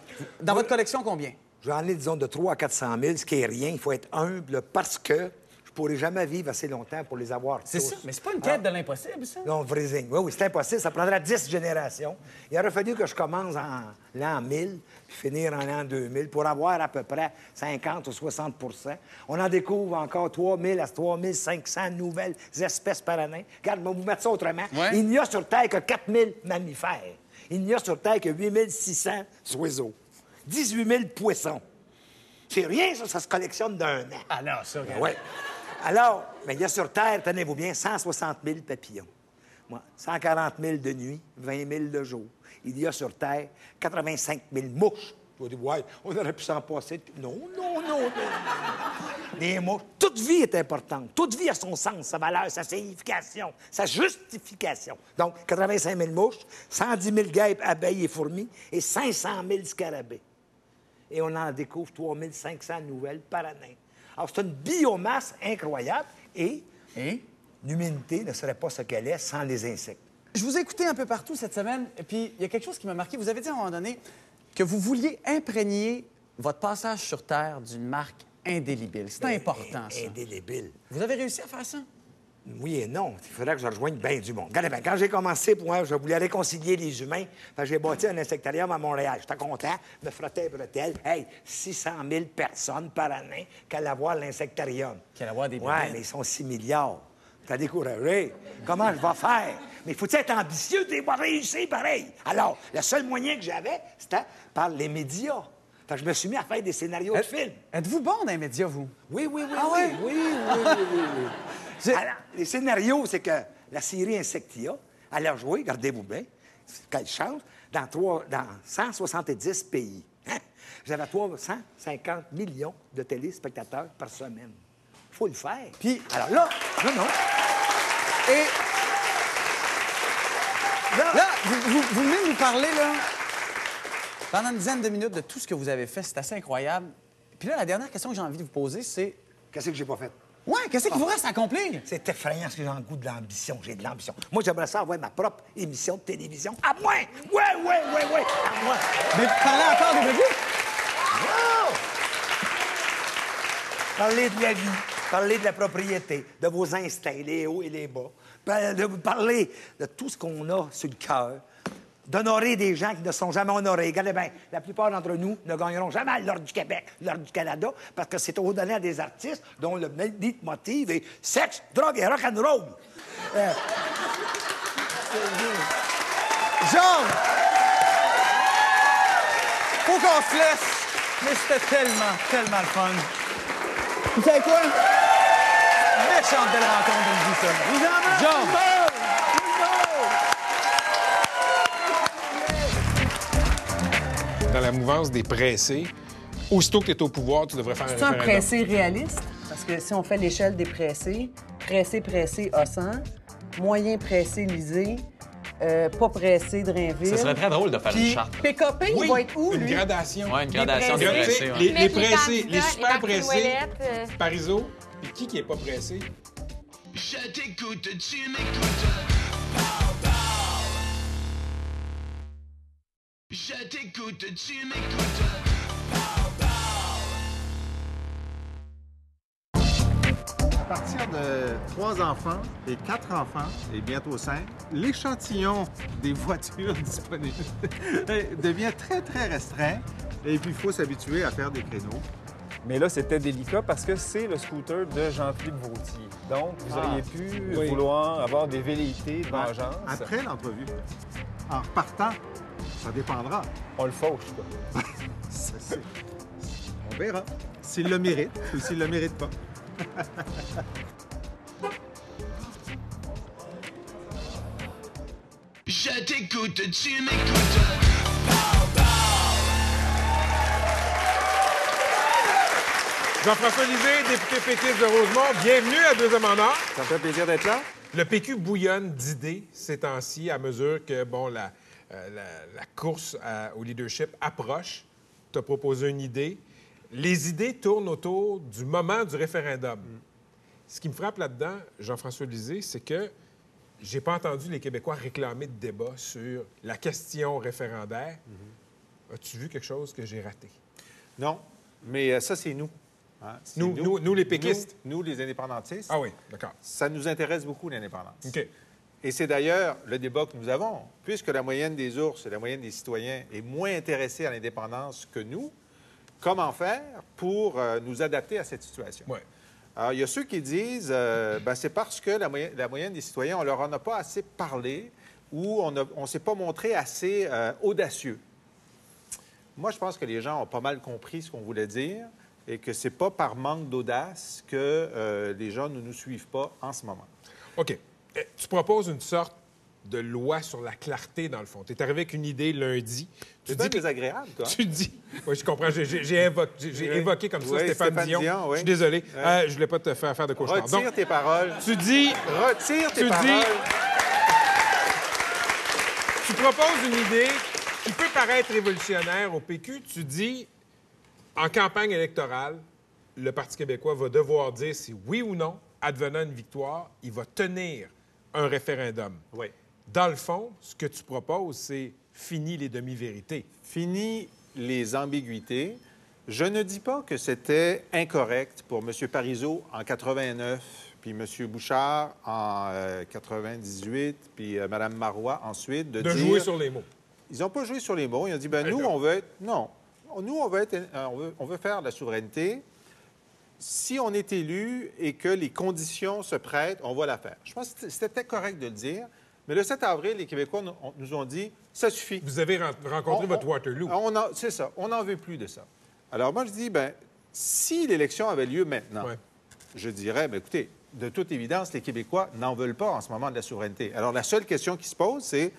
Dans votre collection, combien? J'en ai, disons, de 300 à 400 000, ce qui est rien. Il faut être humble parce que je pourrai jamais vivre assez longtemps pour les avoir C'est ça. Mais c'est pas une quête de l'impossible, ça? Non, vrai Oui, oui, c'est impossible. Ça prendra 10 générations. Il aurait fallu que je commence en l'an 1000 puis finir en l'an 2000 pour avoir à peu près 50 ou 60% On en découvre encore 3000 à 3500 nouvelles espèces par année. Regarde, vais vous mettre ça autrement. Ouais. Il n'y a sur Terre que 4000 mammifères. Il n'y a sur Terre que 8600 oiseaux. 18 000 poissons. C'est rien, ça, ça se collectionne d'un an. Ah non, ça, regarde. Oui. Alors, mais il y a sur Terre, tenez-vous bien, 160 000 papillons. Moi, 140 000 de nuit, 20 000 de jour. Il y a sur Terre 85 000 mouches. Tu vas dire, ouais, on aurait pu s'en passer. Non, non, non, non. Les mouches. Toute vie est importante. Toute vie a son sens, sa valeur, sa signification, sa justification. Donc, 85 000 mouches, 110 000 guêpes, abeilles et fourmis et 500 000 scarabées et on en découvre 3500 nouvelles par année. Alors, c'est une biomasse incroyable et, l'humanité ne serait pas ce qu'elle est sans les insectes. Je vous ai écouté un peu partout cette semaine, et puis il y a quelque chose qui m'a marqué. Vous avez dit à un moment donné que vous vouliez imprégner votre passage sur Terre d'une marque indélébile. C'est important, ça. Indélébile. Vous avez réussi à faire ça? Oui et non. Il faudrait que je rejoigne bien du monde. Regardez bien, quand j'ai commencé, pour moi, je voulais réconcilier les humains. J'ai bâti un insectarium à Montréal. J'étais content, me frottais les bretelles. Hey, 600 000 personnes par année qui allaient voir l'insectarium. Qui allaient voir des Ouais, mais ils sont 6 milliards. T'as découragé. Comment je vais faire? Mais il faut être ambitieux, tu vas réussir pareil. Alors, le seul moyen que j'avais, c'était par les médias. Fait que je me suis mis à faire des scénarios de films. Êtes-vous bon dans les médias, vous? Oui, oui, oui, Ah oui, oui, oui, oui, oui. Alors, les scénarios, c'est que la série Insectia, elle a joué, gardez-vous bien, quelle chance, dans, trois, dans 170 pays. Hein? J'avais 350 millions de téléspectateurs par semaine. Il faut le faire. Puis, Alors là, non, non. Et là, vous, vous- vous venez de nous parler, là, pendant une dizaine de minutes de tout ce que vous avez fait. C'est assez incroyable. Puis là, la dernière question que j'ai envie de vous poser, c'est... Qu'est-ce que j'ai pas fait? Ouais, qu'est-ce qu'il vous reste à accomplir? C'est effrayant ce que j'ai en goût de l'ambition. J'ai de l'ambition. Moi, j'aimerais ça avoir ma propre émission de télévision. À moi! Ouais, ouais, ouais, ouais, à moi! Mais parlez encore des bébés? Wow! Parlez de la vie, parlez de la propriété, de vos instincts, les hauts et les bas. Par- de- Parlez de tout ce qu'on a sur le cœur. D'honorer des gens qui ne sont jamais honorés. Regardez bien, la plupart d'entre nous ne gagneront jamais l'Ordre du Québec, l'Ordre du Canada, parce que c'est au donné à des artistes dont le leitmotiv est sexe, drogue et rock'n'roll. Euh, Jean! Faut qu'on se laisse, mais c'était tellement, tellement le fun. Vous savez quoi? Méchante belle rencontre, ça. Vous en Jean! La mouvance des pressés, aussitôt que tu es au pouvoir, tu devrais faire un C'est un référendum. pressé réaliste? Parce que si on fait l'échelle des pressés, pressé, pressé, Ossan, moyen pressé, Lisée, euh, pas pressé, Drainville. Ce serait très drôle de faire une charte. PKP, il Oui, va être où, une lui? gradation. Ouais, une gradation pressés. pressés. ouais. Les, les Mettre les pressés, les super les pressés, euh. Parizeau, et qui qui est pas pressé? Je t'écoute, tu m'écoutes. Je t'écoute, tu m'écoutes. À partir de trois enfants et quatre enfants, et bientôt cinq, l'échantillon des voitures disponibles devient très, très restreint. Et puis, il faut s'habituer à faire des créneaux. Mais là, c'était délicat parce que c'est le scooter de Jean-Philippe Vautier. Donc, vous Ah. auriez pu Oui. vouloir avoir des velléités de vengeance. Après l'entrevue, en repartant, ça dépendra. On le fauche, quoi. Ça, c'est- On verra s'il le mérite ou s'il le mérite pas. Je t'écoute, tu m'écoutes. Jean-François Lisée, député péquiste de Rosemont, bienvenue à Deuxième Honneur. Ça me fait plaisir d'être là. Le PQ bouillonne d'idées ces temps-ci à mesure que bon, la, euh, la- la course à- au leadership approche. Tu as proposé une idée. Les idées tournent autour du moment du référendum. Ce qui me frappe là-dedans, Jean-François Lisée, c'est que j'ai pas entendu les Québécois réclamer de débat sur la question référendaire. As-tu vu quelque chose que j'ai raté? Non, mais euh, ça, c'est nous. Hein, Nous- nous- nous, les péquistes. Nous, nous, les indépendantistes. Ah oui, d'accord. Ça nous intéresse beaucoup, l'indépendance. OK. Et c'est d'ailleurs le débat que nous avons. Puisque la moyenne des ours et la moyenne des citoyens est moins intéressée à l'indépendance que nous, comment faire pour euh, nous adapter à cette situation? Ouais. Alors, il y a ceux qui disent, euh, ben, c'est parce que la, moyenne- la moyenne des citoyens, on leur en a pas assez parlé ou on ne s'est pas montré assez euh, audacieux. Moi, je pense que les gens ont pas mal compris ce qu'on voulait dire et que c'est pas par manque d'audace que les gens ne nous suivent pas en ce moment. OK. Eh, Tu proposes une sorte de loi sur la clarté, dans le fond. Tu es arrivé avec une idée lundi. Tu que- désagréable, toi. Tu dis. Oui, je comprends. J'ai- évoqué, comme ça Oui, Stéphane, Stéphane Dion. Dion, oui. Je suis désolé. Euh, je voulais pas te faire faire de cauchemar. Retire Donc, tes paroles. tu dis. Retire tes tu paroles. dis. Tu proposes une idée qui peut paraître révolutionnaire au PQ. Tu dis, en campagne électorale, le Parti québécois va devoir dire si oui ou non, advenant une victoire, il va tenir un référendum. Oui. Dans le fond, ce que tu proposes, c'est fini les demi-vérités. Fini les ambiguïtés. Je ne dis pas que c'était incorrect pour M. Parizeau en 89, puis M. Bouchard en euh, 98, puis euh, Mme Marois ensuite, de, De dire... jouer sur les mots. Ils n'ont pas joué sur les mots. Ils ont dit, ben nous, on veut être... Non. Nous, on veut, être... euh, on veut, on veut faire la souveraineté. Si on est élu et que les conditions se prêtent, on va la faire. Je pense que c'était correct de le dire. Mais le 7 avril, les Québécois nous on- nous ont dit, ça suffit. Vous avez ren- rencontré On- votre Waterloo. C'est ça. On n'en veut plus de ça. Alors moi, je dis, ben, si l'élection avait lieu maintenant, je dirais, ben, écoutez, de toute évidence, les Québécois n'en veulent pas en ce moment de la souveraineté. Alors la seule question qui se pose, c'est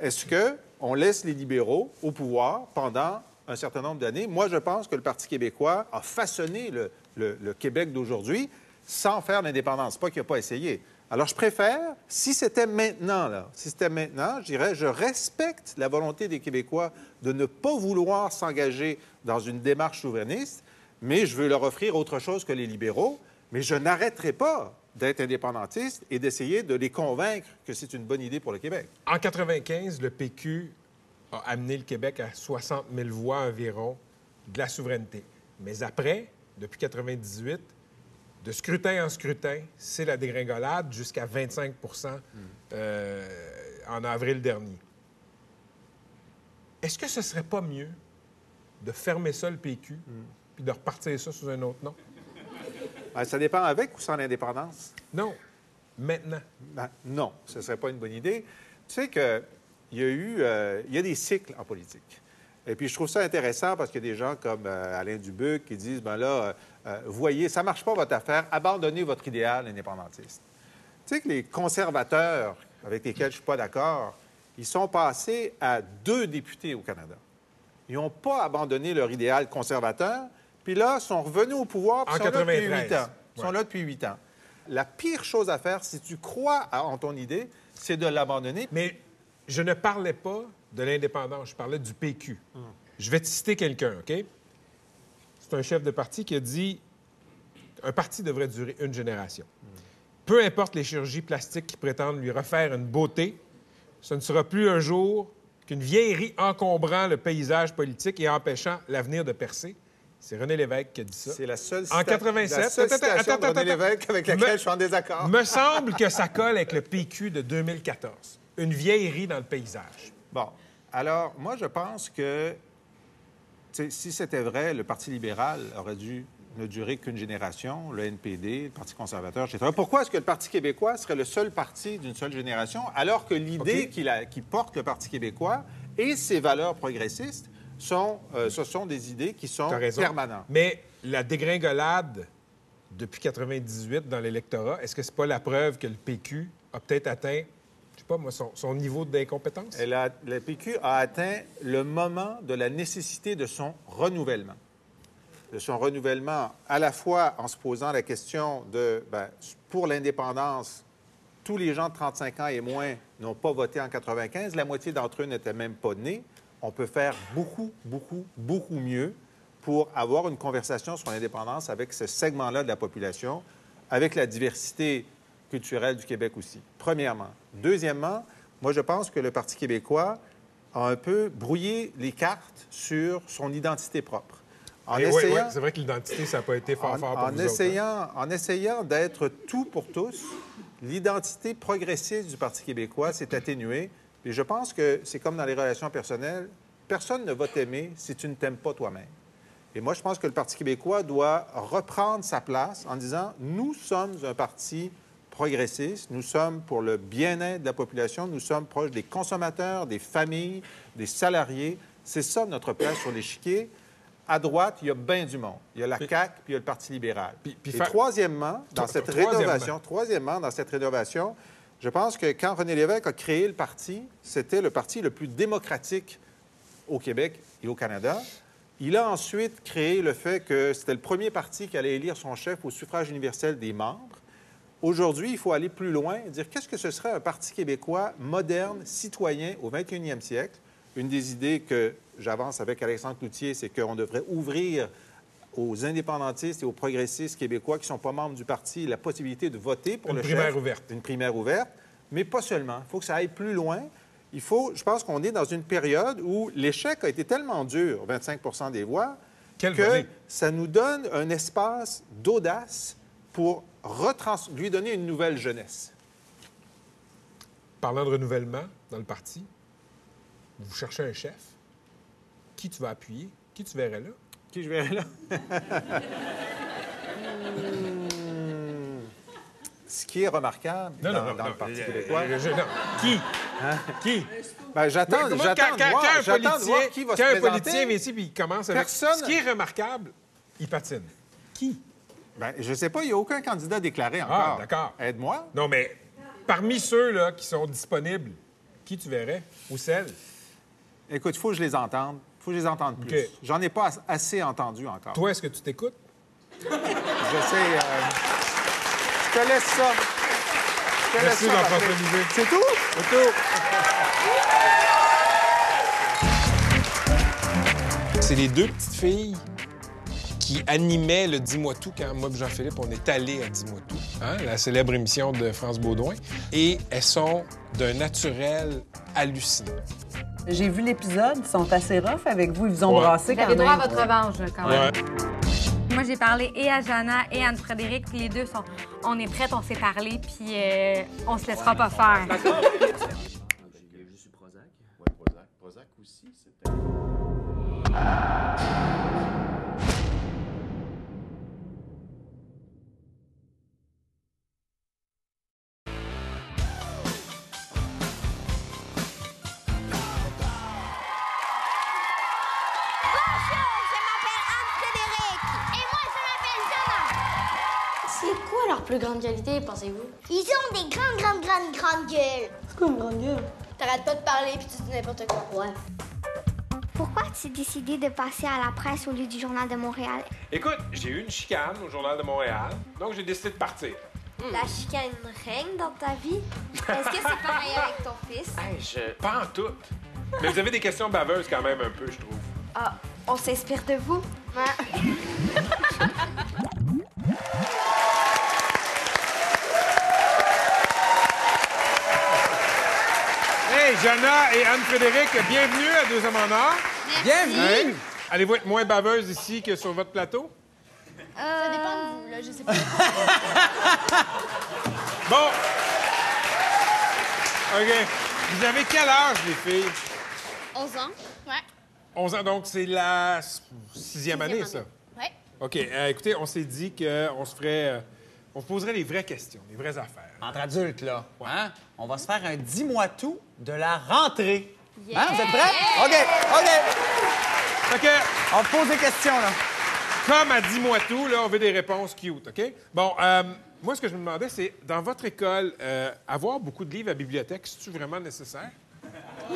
est-ce qu'on laisse les libéraux au pouvoir pendant un certain nombre d'années? Moi, je pense que le Parti québécois a façonné le, Québec d'aujourd'hui sans faire l'indépendance. Pas qu'il n'a pas essayé. Alors, je préfère, si c'était maintenant, là, si c'était maintenant, je dirais, je respecte la volonté des Québécois de ne pas vouloir s'engager dans une démarche souverainiste, mais je veux leur offrir autre chose que les libéraux, mais je n'arrêterai pas d'être indépendantiste et d'essayer de les convaincre que c'est une bonne idée pour le Québec. En 95, le PQ a amené le Québec à 60 000 voix environ de la souveraineté. Mais après, depuis 98, de scrutin en scrutin, c'est la dégringolade jusqu'à 25% euh, en avril dernier. Est-ce que ce serait pas mieux de fermer ça, le PQ, puis de repartir ça sous un autre nom? Ben, ça dépend avec ou sans l'indépendance? Non. Maintenant. Ben, non, ce ne serait pas une bonne idée. Tu sais qu'il y a eu euh, il y a des cycles en politique. Et puis, je trouve ça intéressant parce qu'il y a des gens comme euh, Alain Dubuc qui disent, ben là, euh, voyez, ça ne marche pas votre affaire, abandonnez votre idéal indépendantiste. Tu sais que les conservateurs, avec lesquels je ne suis pas d'accord, ils sont passés à deux députés au Canada. Ils n'ont pas abandonné leur idéal conservateur, puis là, sont revenus au pouvoir, puis En sont là depuis 93. huit ans. Ils sont là depuis huit ans. La pire chose à faire, si tu crois à- en ton idée, c'est de l'abandonner. Mais je ne parlais pas de l'indépendance, je parlais du PQ. Je vais te citer quelqu'un, OK? C'est un chef de parti qui a dit un parti devrait durer une génération. Peu importe les chirurgies plastiques qui prétendent lui refaire une beauté, ce ne sera plus un jour qu'une vieillerie encombrant le paysage politique et empêchant l'avenir de percer. C'est René Lévesque qui a dit ça. C'est la seule En cita- 87. la seule Attends, attends, attends, de René. Lévesque avec Me- laquelle je suis en désaccord. Me semble que ça colle avec le PQ de 2014. Une vieillerie dans le paysage. Bon. Alors, moi, je pense que si c'était vrai, le Parti libéral aurait dû ne durer qu'une génération, le NPD, le Parti conservateur, etc. Pourquoi est-ce que le Parti québécois serait le seul parti d'une seule génération, alors que l'idée qu'il a- qui porte le Parti québécois et ses valeurs progressistes, sont, euh, ce sont des idées qui sont permanentes. Mais la dégringolade depuis 98 dans l'électorat, est-ce que c'est pas la preuve que le PQ a peut-être atteint, je sais pas moi, son, niveau d'incompétence? Elle a- le PQ a atteint le moment de la nécessité de son renouvellement. De son renouvellement à la fois en se posant la question de, ben, pour l'indépendance, tous les gens de 35 ans et moins n'ont pas voté en 95, la moitié d'entre eux n'étaient même pas nés. On peut faire beaucoup, beaucoup, beaucoup mieux pour avoir une conversation sur l'indépendance avec ce segment-là de la population, avec la diversité culturelle du Québec aussi, premièrement. Deuxièmement, moi, je pense que le Parti québécois a un peu brouillé les cartes sur son identité propre. En Eh oui, essayant, oui, c'est vrai que l'identité, ça n'a pas été fort en, fort pour en vous autres, hein? essayant, en essayant d'être tout pour tous, l'identité progressiste du Parti québécois s'est atténuée. Et je pense que c'est comme dans les relations personnelles, personne ne va t'aimer si tu ne t'aimes pas toi-même. Et moi, je pense que le Parti québécois doit reprendre sa place en disant, nous sommes un parti progressiste, nous sommes pour le bien-être de la population, nous sommes proches des consommateurs, des familles, des salariés. C'est ça notre place sur l'échiquier. À droite, il y a bien du monde. Il y a la CAQ, puis il y a le Parti libéral. puis Et fa- troisièmement, dans cette troisièmement. rénovation, troisièmement, dans cette rénovation, je pense que quand René Lévesque a créé le parti, c'était le parti le plus démocratique au Québec et au Canada. Il a ensuite créé le fait que c'était le premier parti qui allait élire son chef au suffrage universel des membres. Aujourd'hui, il faut aller plus loin et dire qu'est-ce que ce serait un Parti québécois moderne, citoyen au 21e siècle? Une des idées que j'avance avec Alexandre Cloutier, c'est qu'on devrait ouvrir aux indépendantistes et aux progressistes québécois qui ne sont pas membres du parti la possibilité de voter pour Une le primaire ouverte. Une primaire ouverte, mais pas seulement. Il faut que ça aille plus loin. Il faut, je pense qu'on est dans une période où l'échec a été tellement dur, 25% des voix, que ça nous donne un espace d'audace pour retrans- lui donner une nouvelle jeunesse. Parlant de renouvellement dans le parti, vous cherchez un chef. Qui tu vas appuyer? Qui tu verrais là? Qui je verrais là? Ce qui est remarquable Non, dans, non, non, dans non, le Parti euh, québécois. je- non. Qui? Qui? Ben, j'attends, de voir, qui va se un présenter. politicien vient ici et il commence avec Personne- ce qui est remarquable, il patine. Qui? Ben, je ne sais pas, il n'y a aucun candidat déclaré Ah, encore. d'accord. Aide-moi. Non, mais parmi ceux-là qui sont disponibles, qui tu verrais? Ou celle? Écoute, il faut que je les entende. Il faut que je les entende plus. J'en ai pas as- assez entendu encore. Toi, est-ce que tu t'écoutes? Je sais. euh, je te laisse ça. Je te Merci, laisse ça. C'est tout? C'est tout. C'est les deux petites filles qui animaient le Dis-moi tout quand moi et Jean-Philippe, on est allés à Dis-moi tout, hein, la célèbre émission de France Baudouin. Et elles sont d'un naturel hallucinant. J'ai vu l'épisode, ils sont assez rough avec vous, ils vous ont Ouais. brassé Vous quand avez même. droit à votre revanche, quand même. Ouais. Moi, j'ai parlé et à Jana et à Anne-Frédéric, puis les deux sont... On est prêtes, on s'est parlé, puis euh, on se laissera pas faire. Eu Prozac. Oui, Prozac. Prozac, coup-ci, c'était... plus grande qualité, pensez-vous? Ils ont des grandes, grandes, grandes, grandes gueules. C'est quoi une grande gueule? T'arrêtes pas de parler puis tu dis n'importe quoi. Ouais. Pourquoi tu as décidé de passer à la presse au lieu du Journal de Montréal? Écoute, j'ai eu une chicane au Journal de Montréal, donc j'ai décidé de partir. La chicane règne dans ta vie? Est-ce que c'est pareil avec ton fils? Hey, je... Pas en tout. Mais vous avez des questions baveuses quand même un peu, je trouve. Ah, on s'inspire de vous? Jana et Anne-Frédéric, bienvenue à Deux Hommes en Or. Bienvenue. Hey, Allez-vous être moins baveuse ici que sur votre plateau? Ça dépend de vous, là, je sais pas. Bon. OK. Vous avez quel âge, les filles? 11 ans? Ouais. 11 ans, donc c'est la sixième année, ça? Ouais. OK. euh, écoutez, on s'est dit qu'on se ferait... euh, on se poserait les vraies questions, les vraies affaires. Entre adultes, là. Hein? On va se faire un dis-moi tout de la rentrée. Hein? Vous êtes prêts? OK, OK. Fait que... On te pose des questions, là. Comme à Dis-moi tout, là, on veut des réponses cute, OK? Bon, euh, moi, ce que je me demandais, c'est, dans votre école, euh, avoir beaucoup de livres à bibliothèque, c'est-tu vraiment nécessaire?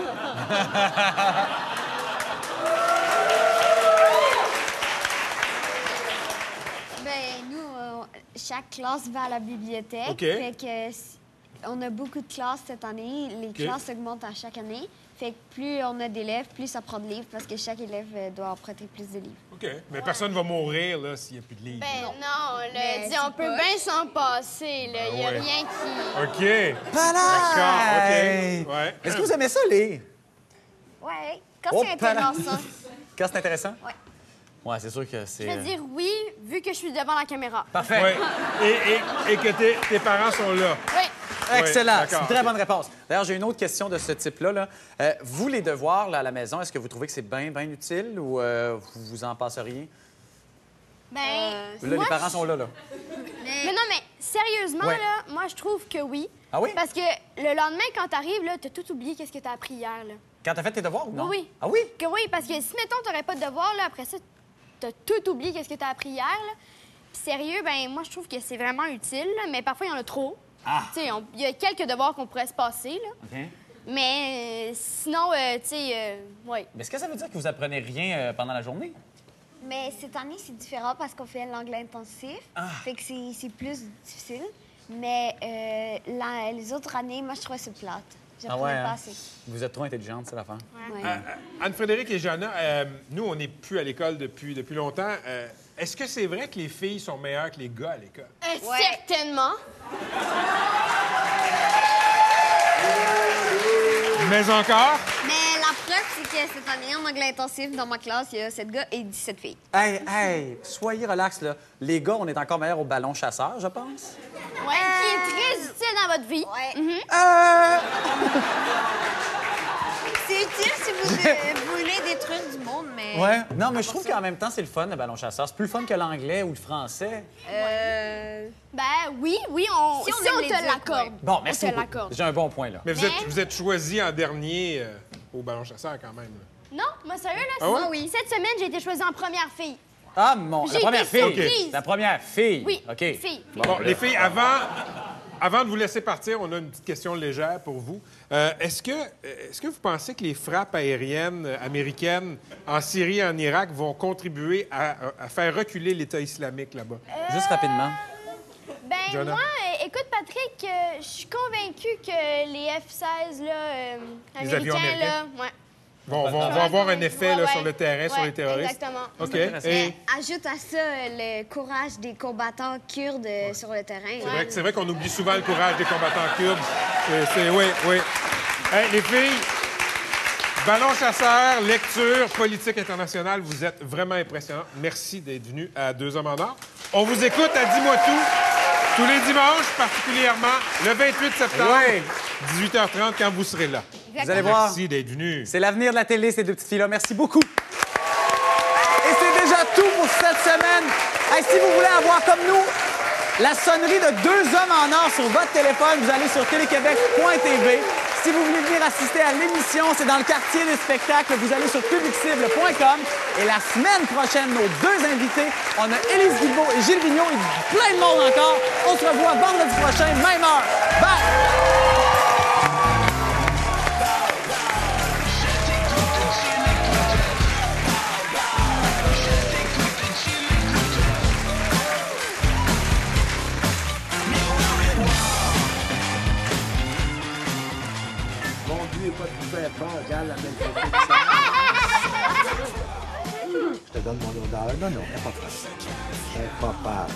Ben, nous, euh, chaque classe va à la bibliothèque. OK. Fait que on a beaucoup de classes cette année. Les classes augmentent à chaque année. Fait que plus on a d'élèves, plus ça prend de livres parce que chaque élève euh, doit emprunter plus de livres. OK. Mais personne ne va mourir, là, s'il n'y a plus de livres. Ben non, là, Mais dis, c'est on peut bien s'en passer, là. Il y a ouais. rien qui... OK. Palais! D'accord, OK. Ouais. Est-ce que vous aimez ça, lire? Ouais, quand Oh, c'est palais. intéressant. Quand c'est intéressant? Ouais. Ouais, c'est sûr que c'est... Je vais euh, dire oui, vu que je suis devant la caméra. Parfait. Ouais. Et, et- et que tes, tes parents sont là. Oui. Excellent. C'est une très bonne réponse. D'ailleurs, j'ai une autre question de ce type-là. là. Euh, vous, les devoirs là, à la maison, est-ce que vous trouvez que c'est bien, bien utile ou euh, vous vous en passeriez? Ben, Là, moi, les parents sont là, là. Mais non, mais sérieusement, Ouais. là, moi, je trouve que oui. Ah oui? Parce que le lendemain, quand t'arrives, là, t'as tout oublié qu'est-ce que t'as appris hier, là. Quand t'as fait tes devoirs ou non? Oui, oui. Ah oui? Que oui, parce que si, mettons, t'aurais pas de devoir, là, après ça, t'as tout oublié qu'est-ce que t'as appris hier, là. Puis sérieux, ben moi, je trouve que c'est vraiment utile, là, mais parfois, il y en a trop. Ah. Tu sais, il y a quelques devoirs qu'on pourrait se passer, là. OK. Mais euh, sinon, euh, tu sais, euh, ouais. Mais est-ce que ça veut dire que vous apprenez rien euh, pendant la journée? Mais cette année, c'est différent parce qu'on fait l'anglais intensif. Ah. Fait que c'est plus difficile. Mais euh, la- les autres années, moi, je trouvais ça plate. J'apprenais hein? pas assez. Vous êtes trop intelligente, c'est l'affaire. Ouais. Euh, euh, Anne-Frédéric et Jana, euh, nous, on n'est plus à l'école depuis, depuis longtemps. Euh, Est-ce que c'est vrai que les filles sont meilleures que les gars à l'école? Certainement. Mais encore? Mais la preuve, c'est que cette année, en anglais intensif, dans ma classe, il y a 7 gars et 17 filles. Hey, hey, soyez relax, là. Les gars, on est encore meilleurs au ballon chasseur, je pense. Ouais, qui est très utile dans votre vie. Mhm. Euh, C'est utile si vous euh, voulez détruire du monde, mais... Ouais. Non, mais je trouve qu'en même temps, c'est le fun, le ballon chasseur. C'est plus le fun que l'anglais ou le français. Euh... Ben oui, oui, on, Si si on te l'accorde. Bon, merci On te beaucoup. l'accorde. J'ai un bon point, là. Mais vous êtes, vous êtes choisi en dernier euh, au ballon chasseur quand même. là. Non, moi sérieux, là, Ah ouais? c'est- oui. Cette semaine, j'ai été choisie en première fille. Ah, mon... La J'ai première été fille. surprise. La première fille. Oui, OK. fille. Bon, les filles, avant, avant de vous laisser partir, on a une petite question légère pour vous. Euh, est-ce, que, est-ce que vous pensez que les frappes aériennes euh, américaines en Syrie et en Irak vont contribuer à, à faire reculer l'État islamique là-bas? Juste rapidement. Ben Jonah. moi, euh, écoute Patrick, euh, je suis convaincue que les F-16 là, euh, Les avions américains là, américains? ouais. Vont, vont, vont avoir un effet là, Ouais, sur le terrain, sur ouais, les terroristes? exactement. OK. Et Ajoute à ça le courage des combattants kurdes euh, sur le terrain. c'est vrai, que- c'est vrai qu'on oublie souvent le courage des combattants kurdes. C'est, c'est- oui, oui. Hey, les filles, ballon chasseur, lecture, politique internationale, vous êtes vraiment impressionnants. Merci d'être venus à Deux Hommes en Or. On vous écoute à Dis-moi tout, tous les dimanches, particulièrement le 28 septembre, Oui. 18h30, quand vous serez là. Vous allez voir. Merci d'être venu. C'est l'avenir de la télé, ces deux petites filles-là. Merci beaucoup. Et c'est déjà tout pour cette semaine. Hey, si vous voulez avoir comme nous la sonnerie de deux hommes en or sur votre téléphone, vous allez sur téléquébec.tv. Si vous voulez venir assister à l'émission, c'est dans le quartier des spectacles. Vous allez sur publicible.com. Et la semaine prochaine, nos deux invités, on a Élise Guilbeault et Gilles Vigneault et plein de monde encore. On se revoit vendredi prochain, même heure. Bye! faz já na Estou dando uma da hora, não, é papá. É papá.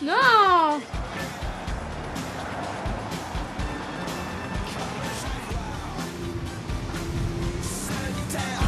Não! Down.